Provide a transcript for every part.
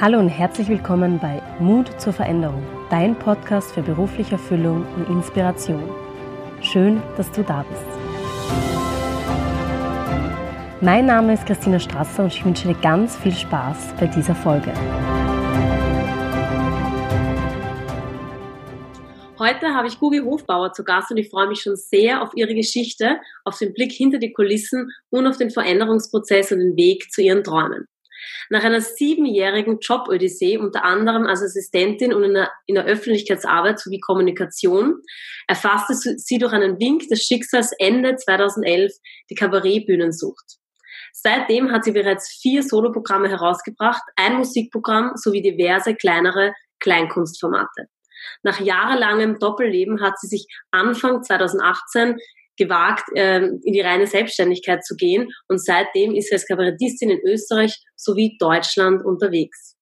Hallo und herzlich willkommen bei Mut zur Veränderung, dein Podcast für berufliche Erfüllung und Inspiration. Schön, dass du da bist. Mein Name ist Christina Strasser und ich wünsche dir ganz viel Spaß bei dieser Folge. Heute habe ich Gugi Hofbauer zu Gast und ich freue mich schon sehr auf ihre Geschichte, auf den Blick hinter die Kulissen und auf den Veränderungsprozess und den Weg zu ihren Träumen. Nach einer siebenjährigen Job-Odyssee, unter anderem als Assistentin und in der, in der Öffentlichkeitsarbeit sowie Kommunikation, erfasste sie durch einen Wink des Schicksals Ende 2011 die Kabarettbühnensucht. Seitdem hat sie bereits vier Soloprogramme herausgebracht, ein Musikprogramm sowie diverse kleinere Kleinkunstformate. Nach jahrelangem Doppelleben hat sie sich Anfang 2018 gewagt, ähm, in die reine Selbstständigkeit zu gehen und seitdem ist sie als Kabarettistin in Österreich sowie Deutschland unterwegs.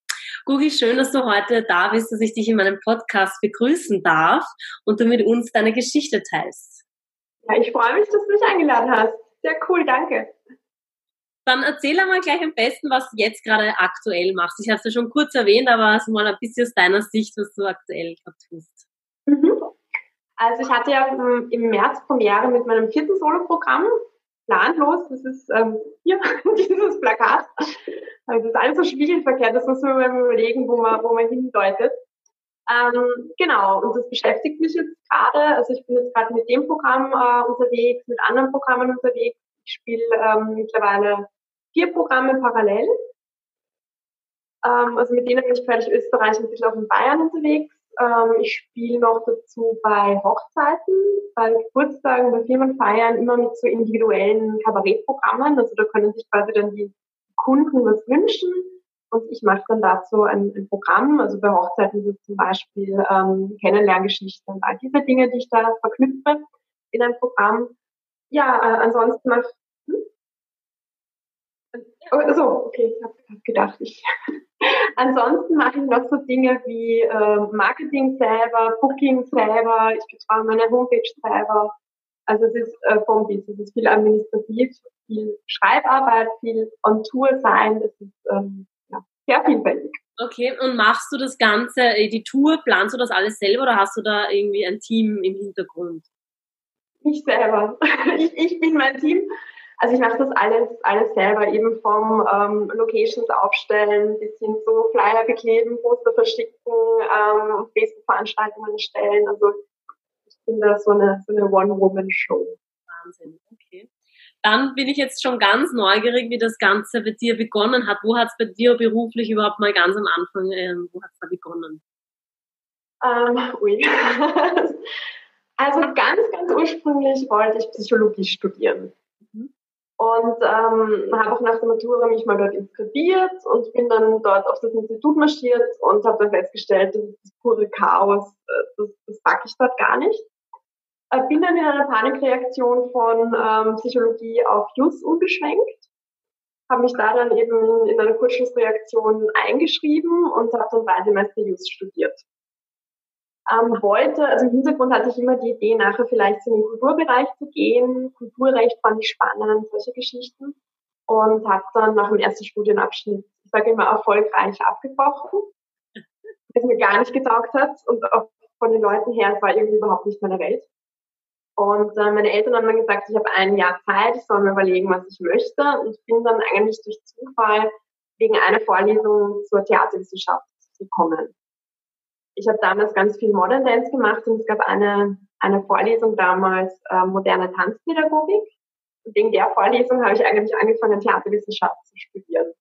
Gugi, schön, dass du heute da bist, dass ich dich in meinem Podcast begrüßen darf und du mit uns deine Geschichte teilst. Ja, ich freue mich, dass du mich eingeladen hast. Sehr cool, danke. Dann erzähl einmal gleich am besten, was du jetzt gerade aktuell machst. Ich habe es ja schon kurz erwähnt, aber mal ein bisschen aus deiner Sicht, was du aktuell gerade tust. Also ich hatte ja im März Premiere mit meinem vierten Soloprogramm, planlos, das ist ähm, hier, dieses Plakat. Also das ist alles so spiegelverkehrt, das muss man mal überlegen, wo man, wo man hindeutet. Ähm, genau, und das beschäftigt mich jetzt gerade. Also ich bin jetzt gerade mit dem Programm äh, unterwegs, mit anderen Programmen unterwegs. Ich spiele ähm, mittlerweile vier Programme parallel. Ähm, also mit denen bin ich fertig Österreich und ein bisschen auch in Bayern unterwegs. Ähm, ich spiele noch dazu bei Hochzeiten, bei Geburtstagen, bei Firmenfeiern immer mit so individuellen Kabarettprogrammen. Also da können sich quasi dann die Kunden was wünschen und ich mache dann dazu ein, ein, Programm. Also bei Hochzeiten sind zum Beispiel ähm, Kennenlerngeschichten und all diese Dinge, die ich da verknüpfe in ein Programm. Ja, äh, ansonsten mache? Oh, so, okay, ich habe hab gedacht, ich Ansonsten mache ich noch so Dinge wie äh, Marketing selber, Booking selber, ich betreue meine Homepage selber. Also es ist äh, vom Business, es ist viel administrativ, viel Schreibarbeit, viel on Tour sein, es ist ähm, ja, sehr vielfältig. Okay, und machst du das Ganze, äh, die Tour, planst du das alles selber oder hast du da irgendwie ein Team im Hintergrund? Ich selber. Ich, ich bin mein Team. Also ich mache das alles, alles selber, eben vom ähm, Locations aufstellen bis hin zu Flyer bekleben, Poster verschicken, ähm, Facebook-Veranstaltungen stellen. Also ich bin da so eine, so eine One-Woman-Show. Wahnsinn, okay. Dann bin ich jetzt schon ganz neugierig, wie das Ganze bei dir begonnen hat. Wo hat es bei dir beruflich überhaupt mal ganz am Anfang, ähm, wo hat es da begonnen? Ähm, ui. also ganz, ganz ursprünglich wollte ich Psychologie studieren. Und ähm, habe auch nach der Matura mich mal dort inskribiert und bin dann dort auf das Institut marschiert und habe dann festgestellt, das ist das pure Chaos, äh, das, das packe ich dort gar nicht. Äh, bin dann in einer Panikreaktion von ähm, Psychologie auf Jus umgeschwenkt, habe mich da dann eben in, in einer Kurzschlussreaktion eingeschrieben und habe dann drei Semester Jus studiert ähm, wollte, also im Hintergrund hatte ich immer die Idee, nachher vielleicht in den Kulturbereich zu gehen. Kulturrecht fand ich spannend, solche Geschichten. Und habe dann nach dem ersten Studienabschnitt, ich sage immer, erfolgreich abgebrochen, was mir gar nicht getaugt hat und auch von den Leuten her, es war irgendwie überhaupt nicht meine Welt. Und äh, meine Eltern haben dann gesagt, ich habe ein Jahr Zeit, ich soll mir überlegen, was ich möchte. Und bin dann eigentlich durch Zufall wegen einer Vorlesung zur Theaterwissenschaft gekommen ich habe damals ganz viel Modern Dance gemacht und es gab eine, eine Vorlesung damals äh, moderne Tanzpädagogik. Und wegen der Vorlesung habe ich eigentlich angefangen, Theaterwissenschaft zu studieren.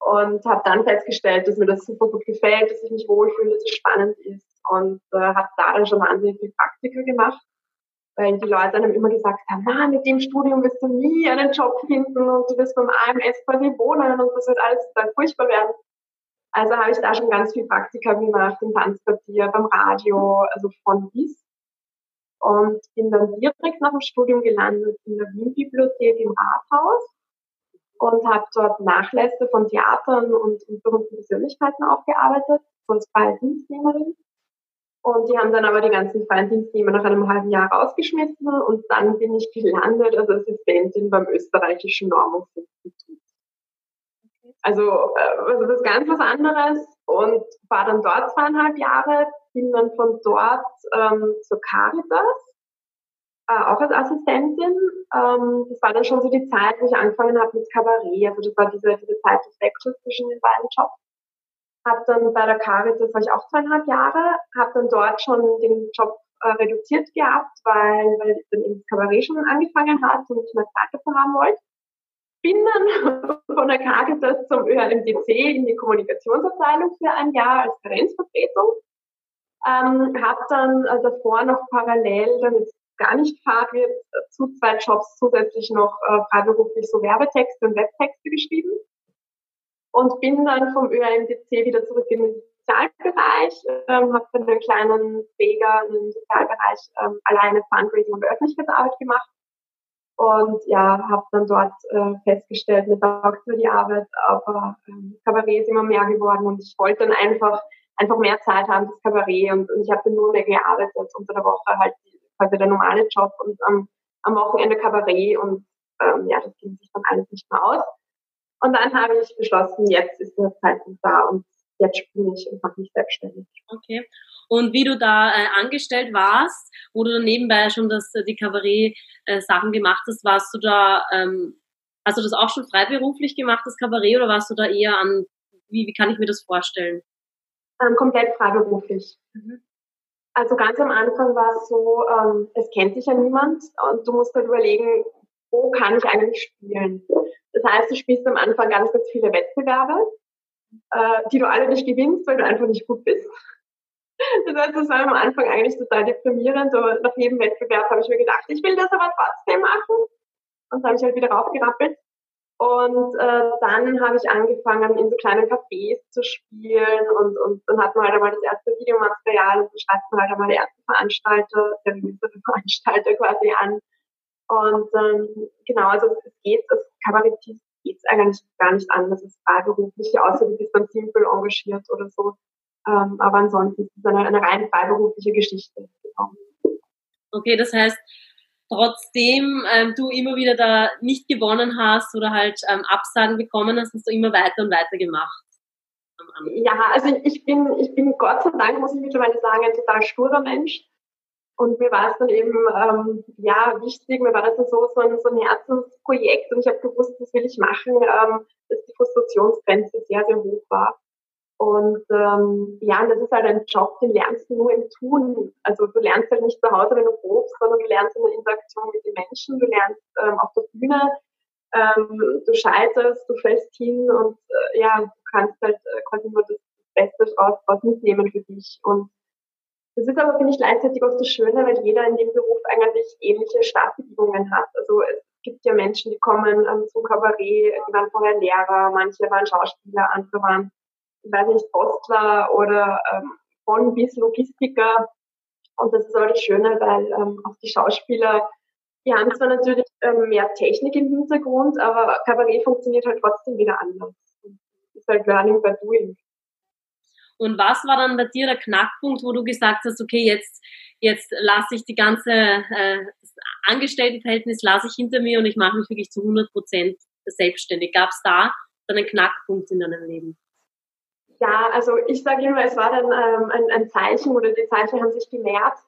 Und habe dann festgestellt, dass mir das super gut gefällt, dass ich mich wohlfühle, dass es spannend ist. Und äh, habe da dann schon wahnsinnig viel Praktika gemacht, weil die Leute einem immer gesagt haben, na, mit dem Studium wirst du nie einen Job finden und du wirst beim AMS quasi wohnen und das wird alles total furchtbar werden. Also habe ich da schon ganz viel Praktika gemacht im Tanzquartier, beim Radio, also von bis. Und bin dann direkt nach dem Studium gelandet in der Wien-Bibliothek im Rathaus und habe dort Nachlässe von Theatern und, und berühmten Persönlichkeiten aufgearbeitet, so als freie Dienstnehmerin. Und die haben dann aber die ganzen freien Dienstnehmer nach einem halben Jahr rausgeschmissen und dann bin ich gelandet als Assistentin beim österreichischen Normungsinstitut. Also, äh, also das ganz was anderes und war dann dort zweieinhalb Jahre, bin dann von dort ähm, zur Caritas, äh, auch als Assistentin. Ähm, das war dann schon so die Zeit, wo ich angefangen habe mit Kabarett. Also das war diese, diese Zeit des Wechsels zwischen den beiden Jobs. Hab dann bei der Caritas war ich auch zweieinhalb Jahre, habe dann dort schon den Job äh, reduziert gehabt, weil, weil ich dann eben Kabarett schon angefangen hat und ich mehr Zeit dafür haben wollte bin dann von der Caritas zum ÖRMDC in die Kommunikationsabteilung für ein Jahr als Karenzvertretung. Ähm, habe dann äh, davor noch parallel, damit es gar nicht fad wird, zu zwei Jobs zusätzlich noch äh, freiberuflich so Werbetexte und Webtexte geschrieben. Und bin dann vom ÖRMDC wieder zurück in den Sozialbereich, ähm, habe dann einen kleinen Träger im Sozialbereich ähm, alleine Fundraising und Öffentlichkeitsarbeit gemacht und ja, habe dann dort äh, festgestellt, mir taugt nur die Arbeit, aber ähm, Kabarett ist immer mehr geworden und ich wollte dann einfach einfach mehr Zeit haben das Kabarett und, und ich habe dann nur mehr gearbeitet unter der Woche halt quasi der normale Job und am, am Wochenende Kabarett und ähm, ja, das ging sich dann alles nicht mehr aus. Und dann habe ich beschlossen, jetzt ist der Zeitpunkt da und jetzt springe ich und mache mich selbstständig. Okay. Und wie du da äh, angestellt warst, wo du nebenbei schon das, äh, die Kabarett-Sachen äh, gemacht hast, warst du da, ähm, hast du das auch schon freiberuflich gemacht, das Kabarett, oder warst du da eher an, wie, wie kann ich mir das vorstellen? Ähm, komplett freiberuflich. Mhm. Also ganz am Anfang war es so, ähm, es kennt sich ja niemand und du musst halt überlegen, wo kann ich eigentlich spielen. Das heißt, du spielst am Anfang ganz, ganz viele Wettbewerbe, äh, die du alle nicht gewinnst, weil du einfach nicht gut bist. Das heißt, das war am Anfang eigentlich total deprimierend, aber nach jedem Wettbewerb habe ich mir gedacht, ich will das aber trotzdem machen. Und dann habe ich halt wieder raufgerappelt. Und äh, dann habe ich angefangen, in so kleinen Cafés zu spielen und, und dann hat man halt einmal das erste Videomaterial und dann schreibt man halt einmal der erste Veranstalter, der Veranstalter quasi an. Und ähm, genau, also es geht, als Kabarettist geht es eigentlich gar nicht anders als freiberuflich, außer du bist dann simpel engagiert oder so. Ähm, aber ansonsten ist es eine, eine rein freiberufliche Geschichte. Genau. Okay, das heißt, trotzdem ähm, du immer wieder da nicht gewonnen hast oder halt ähm, Absagen bekommen hast, hast du immer weiter und weiter gemacht. Ja, also ich bin, ich bin Gott sei Dank, muss ich mittlerweile sagen, ein total sturer Mensch. Und mir war es dann eben ähm, ja wichtig, mir war das so, so, ein, so ein Herzensprojekt und ich habe gewusst, das will ich machen, ähm, dass die Frustrationsgrenze sehr, sehr hoch war. Und ähm, ja, und das ist halt ein Job, den lernst du nur im Tun. Also du lernst halt nicht zu Hause, wenn du probst, sondern du lernst in der Interaktion mit den Menschen, du lernst ähm, auf der Bühne, ähm, du scheiterst, du fällst hin und äh, ja, du kannst halt äh, quasi nur das Beste draus, draus mitnehmen für dich. Und das ist aber, finde ich, gleichzeitig auch das Schöne, weil jeder in dem Beruf eigentlich ähnliche Startbedingungen hat. Also es gibt ja Menschen, die kommen ähm, zum Kabarett, die waren vorher Lehrer, manche waren Schauspieler, andere waren ich weiß nicht, Postler oder ähm, von bis Logistiker. Und das ist auch das Schöne, weil ähm, auch die Schauspieler, die haben zwar natürlich ähm, mehr Technik im Hintergrund, aber Kabarett funktioniert halt trotzdem wieder anders. Das ist halt Learning by Doing. Und was war dann bei dir der Knackpunkt, wo du gesagt hast, okay, jetzt, jetzt lasse ich die ganze äh, Angestelltenverhältnis lasse ich hinter mir und ich mache mich wirklich zu 100 Prozent selbstständig. Gab es da dann einen Knackpunkt in deinem Leben? Ja, also ich sage immer, es war dann ähm, ein, ein, Zeichen oder die Zeichen haben sich gemehrt.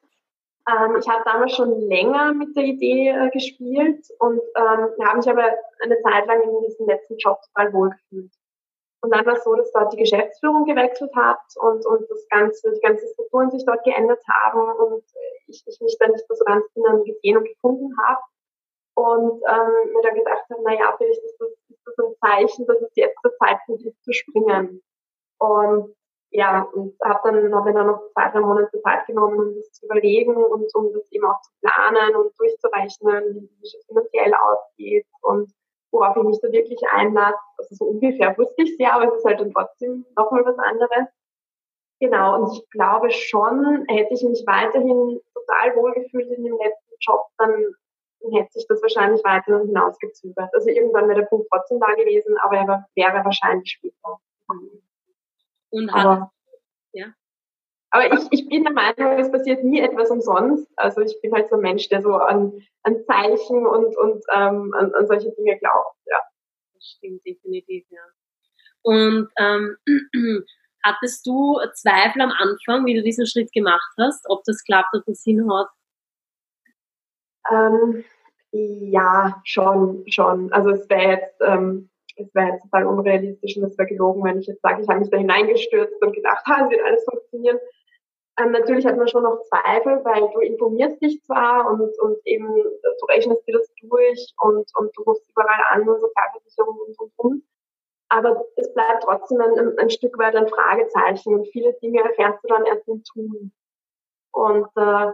Ähm, ich habe damals schon länger mit der Idee äh, gespielt und ähm, habe mich aber eine Zeit lang in diesem letzten Job total wohlgefühlt. Und dann war es so, dass dort die Geschäftsführung gewechselt hat und, und das ganze, die ganzen Strukturen sich dort geändert haben und ich, ich mich dann nicht so ganz drinnen gesehen und gefunden habe. Und ähm, mir dann gedacht habe, naja, vielleicht ist das, ist das ein Zeichen, dass es jetzt der Zeitpunkt ist zu springen. Und ja, und habe dann, hab mir dann noch zwei, drei Monate Zeit genommen, um das zu überlegen und um das eben auch zu planen und durchzurechnen, wie es finanziell ausgeht und worauf ich mich da wirklich einlasse. Also so ungefähr wusste ich es ja, aber es ist halt dann trotzdem nochmal was anderes. Genau, und ich glaube schon, hätte ich mich weiterhin total wohlgefühlt in dem letzten Job, dann hätte sich das wahrscheinlich weiter hinausgezögert. Also irgendwann wäre der Punkt trotzdem da gewesen, aber er wäre wahrscheinlich später. Und hat, ja. Aber ich, ich bin der Meinung, es passiert nie etwas umsonst. Also ich bin halt so ein Mensch, der so an, an Zeichen und, und ähm, an, an solche Dinge glaubt. Ja. Das stimmt definitiv, ja. Und ähm, hattest du Zweifel am Anfang, wie du diesen Schritt gemacht hast, ob das klappt, ob das hinhaut? Ähm, ja, schon, schon. Also es wäre jetzt, ähm, es wäre jetzt total unrealistisch und es wäre gelogen, wenn ich jetzt sage, ich habe mich da hineingestürzt und gedacht, ha, es wird alles funktionieren. Ähm, natürlich hat man schon noch Zweifel, weil du informierst dich zwar und, und eben du rechnest dir das durch und, und du rufst überall an und Sozialversicherung und und und. Aber es bleibt trotzdem ein, ein Stück weit ein Fragezeichen und viele Dinge erfährst du dann erst im Tun. Und äh,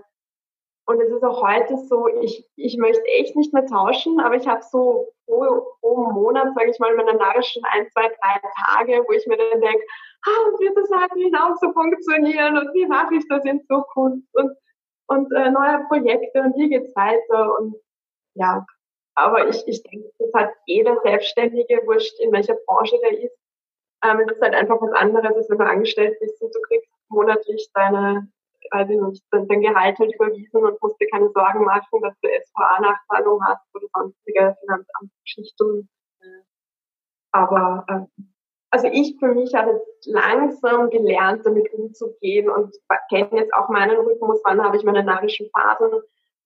und es ist auch heute so, ich, ich möchte echt nicht mehr tauschen, aber ich habe so pro, pro Monat, sage ich mal, meine narischen ein, zwei, drei Tage, wo ich mir dann denke, ah, wird das halt hinaus so funktionieren und wie mache ich das in Zukunft und, und äh, neue Projekte und wie geht's weiter und ja, aber ich, ich denke, das hat jeder Selbstständige, wurscht in welcher Branche der ist. Ähm, es ist halt einfach was anderes, als wenn du angestellt bist und du kriegst monatlich deine weiß ich nicht, dein Gehalt halt überwiesen und musst dir keine Sorgen machen, dass du SVA-Nachzahlung hast oder sonstige Finanzamtsgeschichten. Aber äh, also ich für mich habe jetzt langsam gelernt, damit umzugehen und kenne jetzt auch meinen Rhythmus, wann habe ich meine narischen Phasen,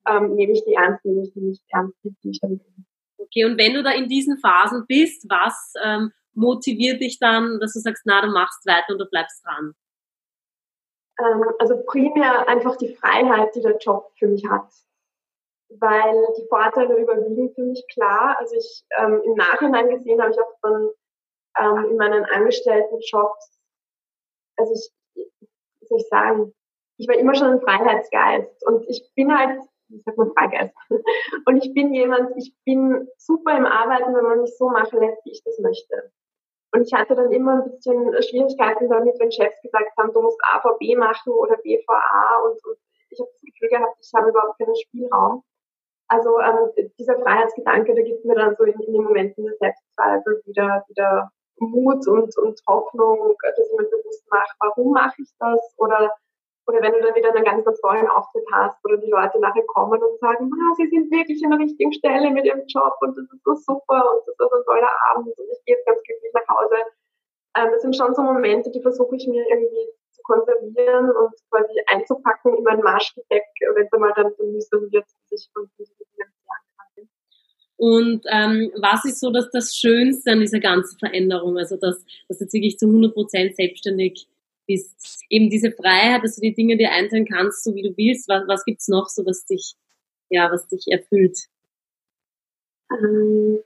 ähm, nehme ich die ernst, nehme ich die nicht ernst, die ich dann Okay, und wenn du da in diesen Phasen bist, was ähm, motiviert dich dann, dass du sagst, na, du machst weiter und du bleibst dran? Ähm, also primär einfach die Freiheit, die der Job für mich hat. Weil die Vorteile überwiegen für mich klar. Also ich ähm, im Nachhinein gesehen habe ich auch dann ähm, in meinen Angestelltenjobs, also ich, wie soll ich sagen, ich war immer schon ein Freiheitsgeist und ich bin halt, ich sag mal Freigeist, und ich bin jemand, ich bin super im Arbeiten, wenn man mich so machen lässt, wie ich das möchte. Und ich hatte dann immer ein bisschen Schwierigkeiten damit, wenn Chefs gesagt haben, du musst AVB machen oder BVA und, und ich habe das Gefühl gehabt, ich habe überhaupt keinen Spielraum. Also ähm, dieser Freiheitsgedanke, der gibt mir dann so in, in den Momenten der Selbstzweifel wieder, wieder Mut und, und Hoffnung, dass ich mir bewusst mache, warum mache ich das oder oder wenn du dann wieder einen ganz tollen Auftritt hast, oder die Leute nachher kommen und sagen, ah, sie sind wirklich an der richtigen Stelle mit ihrem Job und das ist so super und das ist ein toller Abend und ich gehe jetzt ganz glücklich nach Hause. Ähm, das sind schon so Momente, die versuche ich mir irgendwie zu konservieren und quasi einzupacken in mein Marschgepäck, wenn es einmal dann so mühsam wird, sich von diesen Dingen und ähm, was ist so dass das Schönste an dieser ganzen Veränderung? Also dass, dass jetzt wirklich zu 100% selbstständig bist. Eben diese Freiheit, dass du die Dinge dir einteilen kannst, so wie du willst. Was, was gibt's noch so, was dich, ja, was dich erfüllt? Ähm,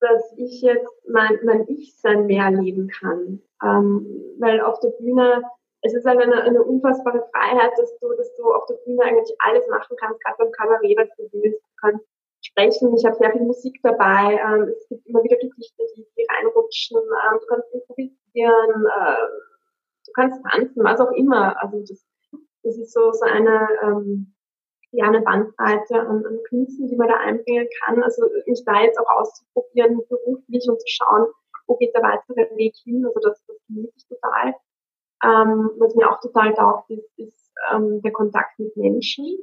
dass ich jetzt mein, mein Ich-Sein mehr leben kann. Ähm, weil auf der Bühne, es ist halt eine, eine unfassbare Freiheit, dass du, dass du auf der Bühne eigentlich alles machen kannst, gerade beim Kabarett, was du willst. Du kannst sprechen, ich habe sehr viel Musik dabei, ähm, es gibt immer wieder Gedichte, die, die reinrutschen, ähm, du kannst improvisieren, äh, du kannst tanzen, was auch immer. Also das, das ist so, so eine, ähm, ja, eine Bandbreite an, an Künsten, die man da einbringen kann. Also mich da jetzt auch auszuprobieren, beruflich und zu schauen, wo geht der weitere Weg hin. Also das, das genieße ich total. Ähm, was mir auch total taugt, ist, ist ähm, der Kontakt mit Menschen.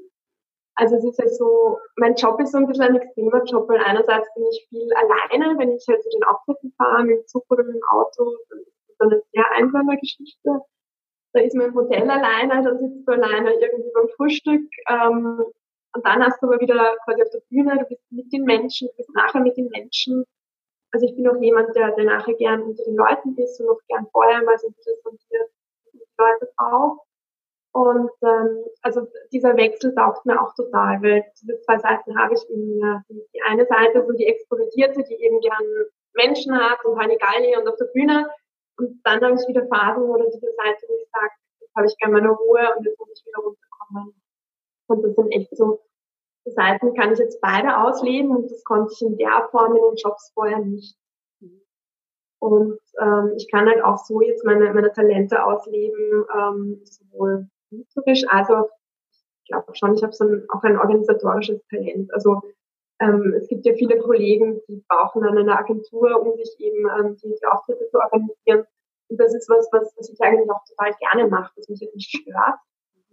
Also es ist ja so, mein Job ist so ein bisschen ein extremer Job, weil einerseits bin ich viel alleine, wenn ich halt zu den Auftritten fahre, mit dem Zug oder mit dem Auto, dann so eine sehr einsame Geschichte. Da ist man im Hotel alleine, dann sitzt du alleine irgendwie beim Frühstück. Ähm, und dann hast du aber wieder quasi auf der Bühne, du bist mit den Menschen, du bist nachher mit den Menschen. Also ich bin auch jemand, der, der nachher gern unter den Leuten ist und auch gern vorher mal so ein bisschen sondiert, die Leute drauf. Und ähm, also dieser Wechsel taugt mir auch total, weil diese zwei Seiten habe ich in mir. Die, eine Seite so die Extrovertierte, die eben gern Menschen hat und Halligalli und auf der Bühne und dann habe ich wieder Phasen oder diese Seite, wo ich sage, jetzt habe ich gerne meine Ruhe und jetzt muss ich wieder runterkommen. Und das sind echt so Seiten, kann ich jetzt beide ausleben und das konnte ich in der Form in den Jobs vorher nicht. Und ähm, ich kann halt auch so jetzt meine, meine Talente ausleben, ähm, sowohl künstlerisch als auch, ich glaube schon, ich habe so ein, auch ein organisatorisches Talent. Also ähm, es gibt ja viele Kollegen, die brauchen dann eine Agentur, um sich eben ähm, die, die Auftritte zu organisieren. Und das ist was, was, was ich eigentlich auch total gerne mache, was mich jetzt nicht stört.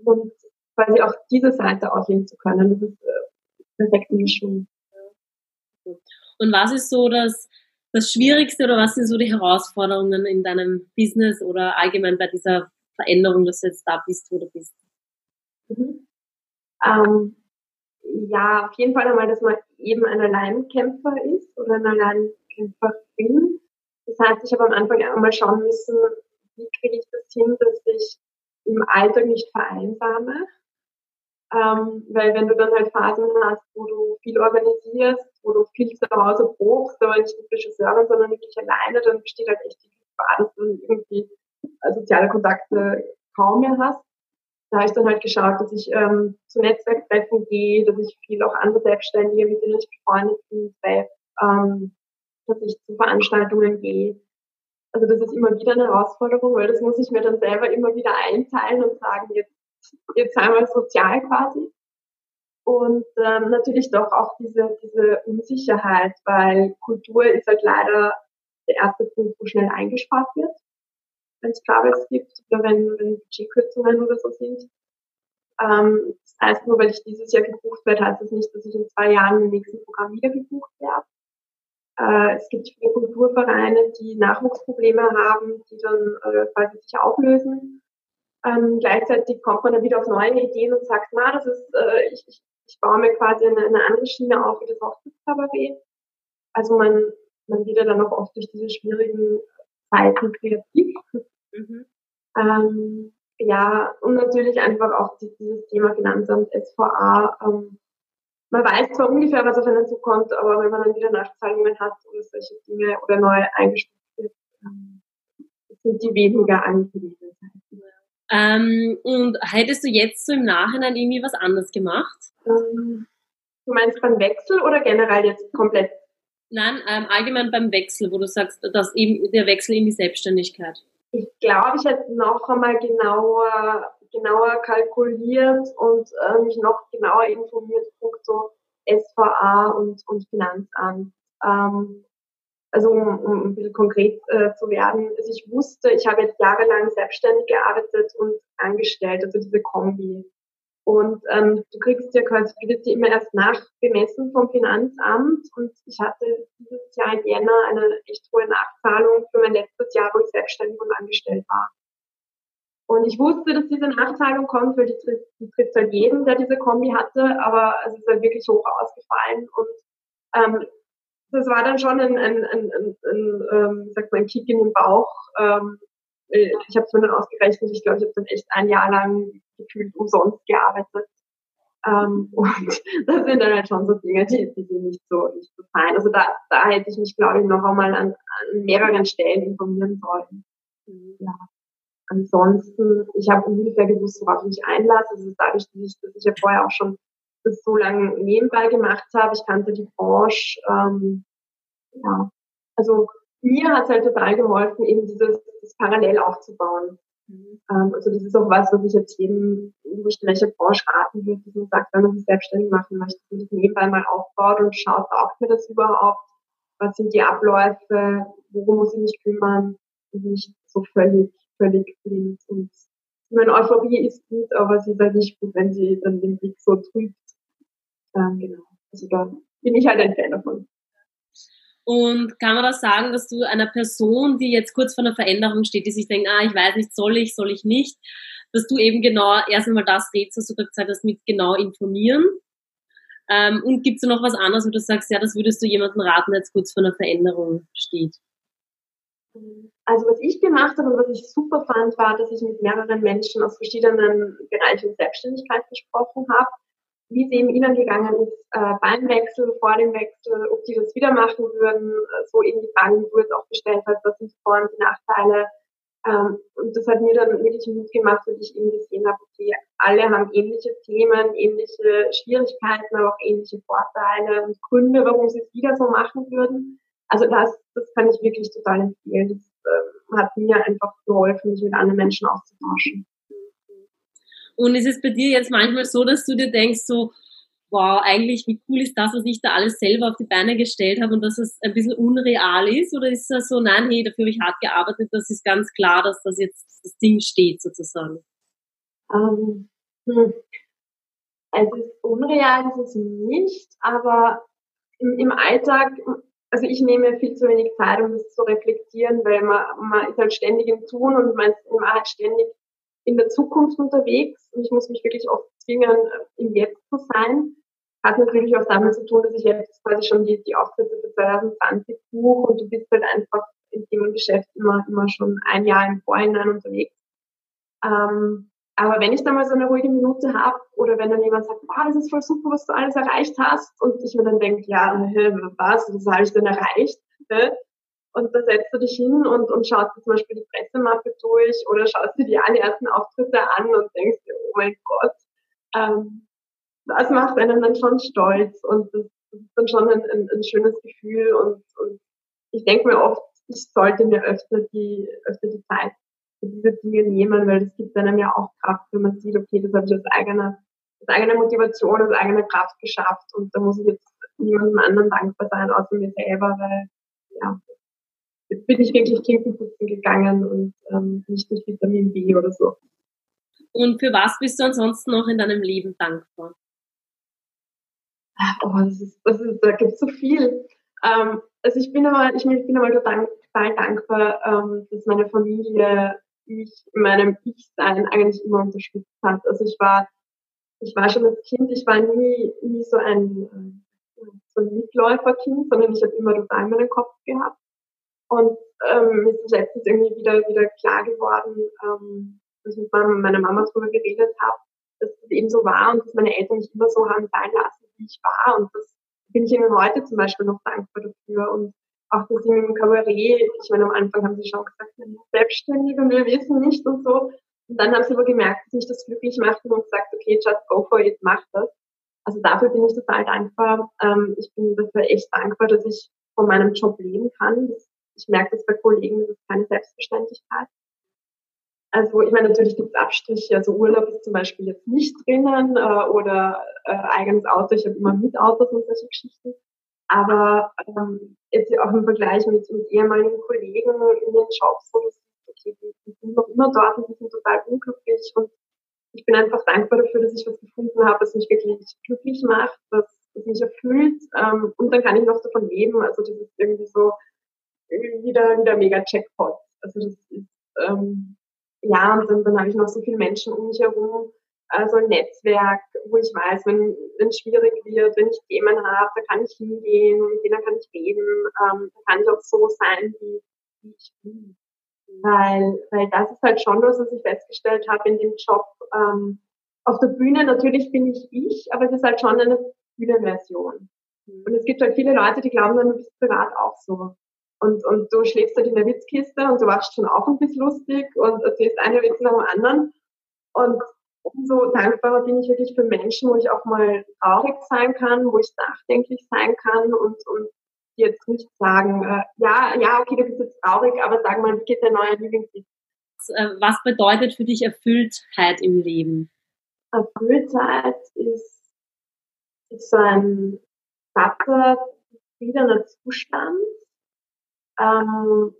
Und quasi auch diese Seite ausleben zu können, das ist äh, perfekte Mischung. Und was ist so das, das Schwierigste oder was sind so die Herausforderungen in deinem Business oder allgemein bei dieser Veränderung, dass du jetzt da bist, wo du bist? Mhm. Ähm, ja, auf jeden Fall einmal, dass man eben ein Alleinkämpfer ist oder ein Alleinkämpferin. Das heißt, ich habe am Anfang einmal schauen müssen, wie kriege ich das hin, dass ich im Alltag nicht vereinsame. Ähm, weil wenn du dann halt Phasen hast, wo du viel organisierst, wo du viel zu Hause probst, aber nicht mit Regisseurin, sondern wirklich alleine, dann besteht halt echt die Gefahr, dass du irgendwie äh, soziale Kontakte kaum mehr hast. Da habe ich dann halt geschaut, dass ich ähm, zu Netzwerktreffen gehe, dass ich viel auch andere Selbstständige, mit denen ich befreundet bin, treffe, ähm, dass ich zu Veranstaltungen gehe. Also das ist immer wieder eine Herausforderung, weil das muss ich mir dann selber immer wieder einteilen und sagen, jetzt, jetzt einmal sozial quasi. Und ähm, natürlich doch auch diese, diese Unsicherheit, weil Kultur ist halt leider der erste Punkt, wo schnell eingespart wird, wenn es Troubles gibt oder wenn, wenn Budgetkürzungen oder so sind. Ähm, das heißt, nur weil ich dieses Jahr gebucht werde, heißt das nicht, dass ich in zwei Jahren im nächsten Programm wieder gebucht werde. Äh, es gibt viele Kulturvereine, die Nachwuchsprobleme haben, die dann äh, quasi sich auflösen. Ähm, gleichzeitig kommt man dann wieder auf neue Ideen und sagt, na, das ist, äh, ich, ich, ich baue mir quasi eine, eine andere Schiene auf wie das Hochzeitskabarett. Also man, man wird ja dann auch oft durch diese schwierigen Zeiten kreativ. Mhm. Ähm, ja, und natürlich einfach auch dieses Thema Finanzamt, SVA, ähm, man weiß zwar ungefähr, was auf einen zukommt, aber wenn man dann wieder Nachzahlungen hat oder solche Dinge oder neu eingestuft wird, ähm, sind die weniger angewiesen. Ähm, und hättest du jetzt so im Nachhinein irgendwie was anders gemacht? Ähm, du meinst beim Wechsel oder generell jetzt komplett? Nein, ähm, allgemein beim Wechsel, wo du sagst, dass eben der Wechsel in die Selbstständigkeit. Ich glaube, ich hätte noch einmal genauer genauer kalkuliert und äh, mich noch genauer informiert, so SVA und, und Finanzamt. Ähm, also um, um ein bisschen konkret äh, zu werden. Also ich wusste, ich habe jetzt jahrelang selbstständig gearbeitet und angestellt, also diese Kombi. Und ähm, du kriegst ja quasi, du wirst ja immer erst nachgemessen vom Finanzamt und ich hatte dieses Jahr in Jänner eine echt hohe Nachzahlung für mein letztes Jahr, wo ich selbstständig und angestellt war. Und ich wusste, dass diese Nachzahlung kommt, weil die, trifft, die trifft halt jeden, der diese Kombi hatte, aber es ist halt wirklich hoch ausgefallen. Und ähm, das war dann schon ein, ein, ein, ein, ein ähm, sag mal, ein Kick in den Bauch. Ähm, ich habe es mir dann ausgerechnet, ich glaube, ich habe dann echt ein Jahr lang gefühlt umsonst gearbeitet. Ähm, und das sind dann halt schon so Dinge, die, die sind nicht so, nicht so fein. Also da, da hätte ich mich, glaube ich, noch einmal an, an mehreren Stellen informieren sollen. Mhm. Ja. Ansonsten, ich habe ungefähr gewusst, worauf ich mich einlasse. Also dadurch, dass ich, dass ich ja vorher auch schon das so lange nebenbei gemacht habe. Ich kannte die Branche. Ähm, ja, also mir hat es halt total geholfen, eben dieses das parallel aufzubauen. Mhm. Ähm, also das ist auch was, was ich jetzt jedem, welche Branche raten würde, dass man sagt, wenn man sich selbstständig machen möchte, dass man das nebenbei mal aufbaut und schaut, taugt mir das überhaupt? Was sind die Abläufe? Worum muss ich mich kümmern? Und nicht so völlig völlig blind. Und ich meine, Euphorie ist gut, aber sie ist halt nicht gut, wenn sie dann den Blick so trübt. Ähm, genau. Also da bin ich halt ein Fan davon. Und kann man da sagen, dass du einer Person, die jetzt kurz vor einer Veränderung steht, die sich denkt, ah, ich weiß nicht, soll ich, soll ich nicht, dass du eben genau erst einmal das redest, was du gesagt hast, mit genau informieren. Ähm, und gibt es noch was anderes, wo du sagst, ja, das würdest du jemandem raten, der jetzt kurz vor einer Veränderung steht? Also was ich gemacht habe und was ich super fand, war, dass ich mit mehreren Menschen aus verschiedenen Bereichen Selbstständigkeit gesprochen habe, wie es eben ihnen gegangen ist äh, beim Wechsel, vor dem Wechsel, ob die das wieder machen würden, äh, so eben die Fragen, die du jetzt auch gestellt hast, was sind die Vor- und die Nachteile. Ähm, und das hat mir dann wirklich Mut gemacht, weil ich eben gesehen habe, okay, alle haben ähnliche Themen, ähnliche Schwierigkeiten, aber auch ähnliche Vorteile und Gründe, warum sie es wieder so machen würden. Also das, das kann ich wirklich total empfehlen. Das äh, hat mir einfach geholfen, mich mit anderen Menschen auszutauschen. Und ist es bei dir jetzt manchmal so, dass du dir denkst, so, wow, eigentlich, wie cool ist das, was ich da alles selber auf die Beine gestellt habe und dass es ein bisschen unreal ist? Oder ist es so, nein, hey, dafür habe ich hart gearbeitet, das ist ganz klar, dass das jetzt das Ding steht, sozusagen? Ähm, hm. Ist unreal, ist es nicht, aber im, im Alltag also ich nehme viel zu wenig Zeit, um das zu reflektieren, weil man, man ist halt ständig im Tun und man ist halt ständig in der Zukunft unterwegs und ich muss mich wirklich oft zwingen, im Jetzt zu sein. Hat natürlich auch damit zu tun, dass ich jetzt quasi schon die, die Auftritte für 2020 buche und du bist halt einfach in dem Geschäft immer, immer schon ein Jahr im Vorhinein unterwegs. Ähm, aber wenn ich dann mal so eine ruhige Minute habe oder wenn dann jemand sagt, wow, das ist voll super, was du alles erreicht hast und ich mir dann denke, ja, was, was habe ich denn erreicht? Und da setzt du dich hin und, und schaust dir zum Beispiel die Pressemappe durch oder schaust dir die allerersten Auftritte an und denkst dir, oh mein Gott, ähm, das macht einen dann schon stolz und das, das ist dann schon ein, ein, ein schönes Gefühl und, und ich denke mir oft, ich sollte mir öfter die, öfter die Zeit für diese Dinge nehmen, weil das gibt einem ja auch Kraft, wenn man sieht, okay, das habe ich aus eigener, aus eigener Motivation, aus eigener Kraft geschafft und da muss ich jetzt niemandem anderen dankbar sein, außer mir selber, weil, ja, jetzt bin ich wirklich Klinkenputzen gegangen und ähm, nicht durch Vitamin B oder so. Und für was bist du ansonsten noch in deinem Leben dankbar? Oh, das ist, das ist, da gibt es so viel. Ähm, also ich bin einmal, ich, bin einmal total, total dankbar, ähm, dass meine Familie mich in meinem Ich-Sein eigentlich immer unterstützt hat. Also ich war, ich war schon als Kind, ich war nie, nie so ein, äh, so ein Mitläuferkind, sondern ich habe immer total meinen Kopf gehabt. Und ähm, ist letztens irgendwie wieder, wieder klar geworden, ähm, dass ich mit meiner Mama darüber geredet habe, dass es eben so war und dass meine Eltern mich immer so haben sein lassen, wie ich war. Und das bin ich ihnen heute zum Beispiel noch dankbar dafür. Und auch dass sie mit dem Kabarett, ich meine, am Anfang haben sie schon gesagt, wir sind selbstständig und wir wissen nicht und so. Und dann haben sie aber gemerkt, dass mich das glücklich macht und gesagt, okay, just go for it, mach das. Also dafür bin ich total dankbar. Ähm, ich bin dafür echt dankbar, dass ich von meinem Job leben kann. Ich merke das bei Kollegen, das ist keine Selbstverständlichkeit. Also ich meine, natürlich gibt es Abstriche, also Urlaub ist zum Beispiel jetzt nicht drinnen äh, oder äh, eigenes Auto, ich habe immer Mietautos und solche Geschichten. Aber ähm, jetzt auch im Vergleich mit, mit ehemaligen Kollegen in den Jobs, wo das okay, die, die sind noch immer dort und die sind total unglücklich und ich bin einfach dankbar dafür, dass ich was gefunden habe, was mich wirklich glücklich macht, was, was mich erfüllt ähm, und dann kann ich noch davon leben. Also das ist irgendwie so wieder wieder mega Checkpot. Also das ist ähm, ja, und dann, dann habe ich noch so viele Menschen um mich herum, also ein Netzwerk, wo ich weiß, wenn es schwierig wird, wenn ich Themen habe, da kann ich hingehen, mit denen kann ich reden, ähm, da kann ich auch so sein, wie, wie ich bin. Weil, weil das ist halt schon was, was ich festgestellt habe in dem Job. Ähm, auf der Bühne natürlich bin ich ich, aber es ist halt schon eine Bühnenversion. Und es gibt halt viele Leute, die glauben dann, du bist privat auch so. Und, und du schläfst halt in der Witzkiste und du wachst schon auch ein bisschen lustig und erzählst eine Witz nach dem anderen. Und umso dankbarer bin ich wirklich für Menschen, wo ich auch mal traurig sein kann, wo ich nachdenklich sein kann und, und jetzt nicht sagen, äh, ja, ja, okay, du bist jetzt traurig, aber sag mal, wie geht dein neuer Lieblingslied? Äh, was bedeutet für dich Erfülltheit im Leben? Erfülltheit ist, ist so ein satter, zufriedener Zustand, ähm,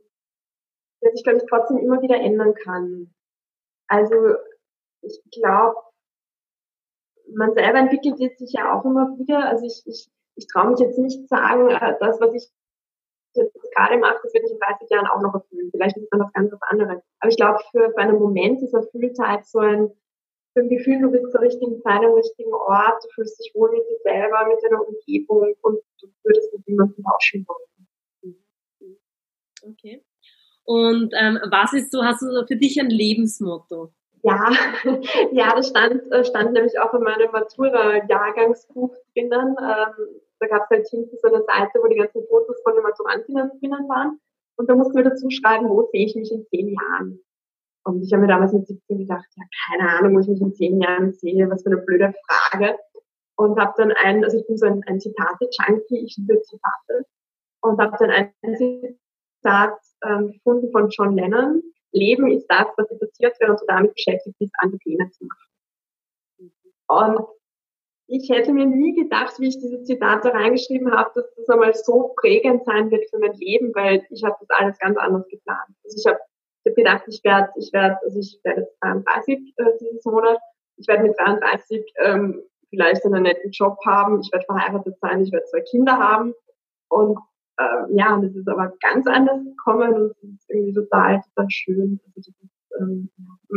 der sich, glaube ich, trotzdem immer wieder ändern kann. Also ich glaube, man selber entwickelt sich ja auch immer wieder. Also ich, ich, ich traue mich jetzt nicht sagen, äh, das, was ich jetzt gerade mache, das wird mich in 30 Jahren auch noch erfüllen. Vielleicht ist es dann was ganz was anderes. Aber ich glaube, für, für einen Moment ist Erfülltheit so ein, so ein Gefühl, du bist zur richtigen Zeit am richtigen Ort, du fühlst dich wohl mit dir selber, mit deiner Umgebung und du würdest mit jemandem tauschen wollen. Okay. Und ähm, was ist so, hast du für dich ein Lebensmotto? Ja, ja, das stand, äh, stand nämlich auch in meinem Matura-Jahrgangsbuch drinnen. Ähm, da gab es halt hinten so eine Seite, wo die ganzen Fotos von den Maturantinnen drinnen waren. Und da mussten wir dazu schreiben, wo sehe ich mich in zehn Jahren. Und ich habe mir damals mit 17 gedacht, ja, keine Ahnung, wo ich mich in zehn Jahren sehe, was für eine blöde Frage. Und habe dann ein, also ich bin so ein, ein Zitate-Junkie, ich liebe Zitate. Und habe dann ein Zitat ähm, gefunden von John Lennon. Leben ist das, was dir passiert, während du damit beschäftigt bist, andere Pläne zu machen. Und ich hätte mir nie gedacht, wie ich diese Zitate reingeschrieben habe, dass das einmal so prägend sein wird für mein Leben, weil ich habe das alles ganz anders geplant. Also ich habe gedacht, ich werde, ich werde, also ich werde jetzt 33 äh, dieses Monat, ich werde mit 33 ähm, vielleicht einen netten Job haben, ich werde verheiratet sein, ich werde zwei Kinder haben und äh, ja, und es ist aber ganz anders gekommen und es ist irgendwie total, total schön. Also das ist, ähm,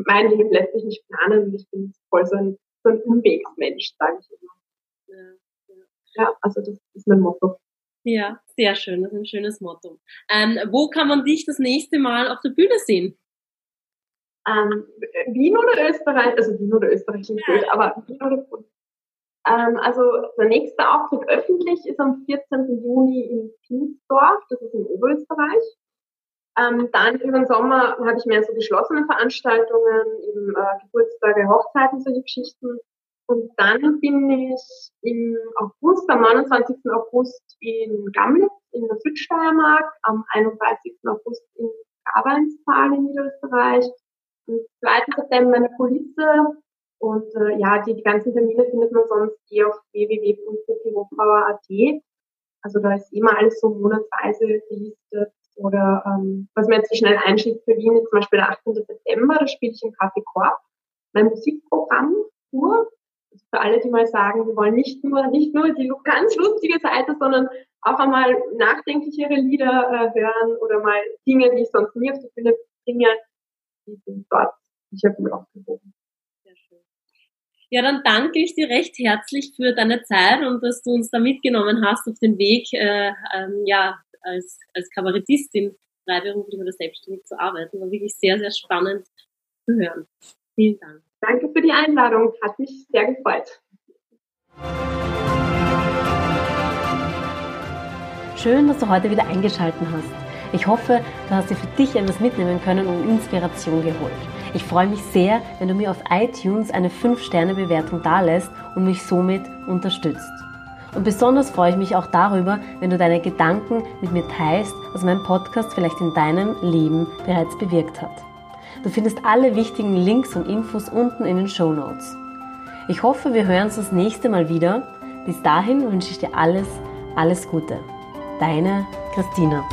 mein Leben lässt sich nicht planen und ich bin voll so ein, so ein Umwegsmensch, sage ich immer. Ja, ja. ja, also das ist mein Motto. Ja, sehr schön, das ist ein schönes Motto. Ähm, wo kann man dich das nächste Mal auf der Bühne sehen? Ähm, Wien oder Österreich? Also Wien oder Österreich klingt ja. blöd, aber Wien oder ähm, also der nächste Auftritt öffentlich ist am 14. Juni in Pinsdorf, das ist in Oberösterreich. Ähm, dann über den Sommer habe ich mehr so geschlossene Veranstaltungen, eben äh, Geburtstage, Hochzeiten, solche Geschichten. Und dann bin ich im August, am 29. August in Gamlitz in der Südsteiermark, am 31. August in Gabeinstal in Niederösterreich, am 2. September in der Kulisse und äh, ja, die, die ganzen Termine findet man sonst eh auf www.hofbauer.at. Also da ist immer alles so monatsweise gelistet. Oder ähm, was man jetzt schnell einschiebt für Wien ist zum Beispiel der 18. September, da spiele ich im Café Korb mein Musikprogramm pur. Also für alle, die mal sagen, wir wollen nicht nur, nicht nur die ganz lustige Seite, sondern auch einmal nachdenklichere Lieder äh, hören oder mal Dinge, die ich sonst nie auf die Bühne bringe, die sind dort sicher gut aufgehoben. Ja, dann danke ich dir recht herzlich für deine Zeit und dass du uns da mitgenommen hast auf den Weg, äh, ähm, ja, als, als Kabarettistin freiberuflich oder selbstständig zu arbeiten. War wirklich sehr, sehr spannend zu hören. Vielen Dank. Danke für die Einladung. Hat mich sehr gefreut. Schön, dass du heute wieder eingeschaltet hast. Ich hoffe, du hast dir für dich etwas mitnehmen können und Inspiration geholt. Ich freue mich sehr, wenn du mir auf iTunes eine 5-Sterne-Bewertung dalässt und mich somit unterstützt. Und besonders freue ich mich auch darüber, wenn du deine Gedanken mit mir teilst, was mein Podcast vielleicht in deinem Leben bereits bewirkt hat. Du findest alle wichtigen Links und Infos unten in den Show Notes. Ich hoffe, wir hören uns das nächste Mal wieder. Bis dahin wünsche ich dir alles, alles Gute. Deine Christina.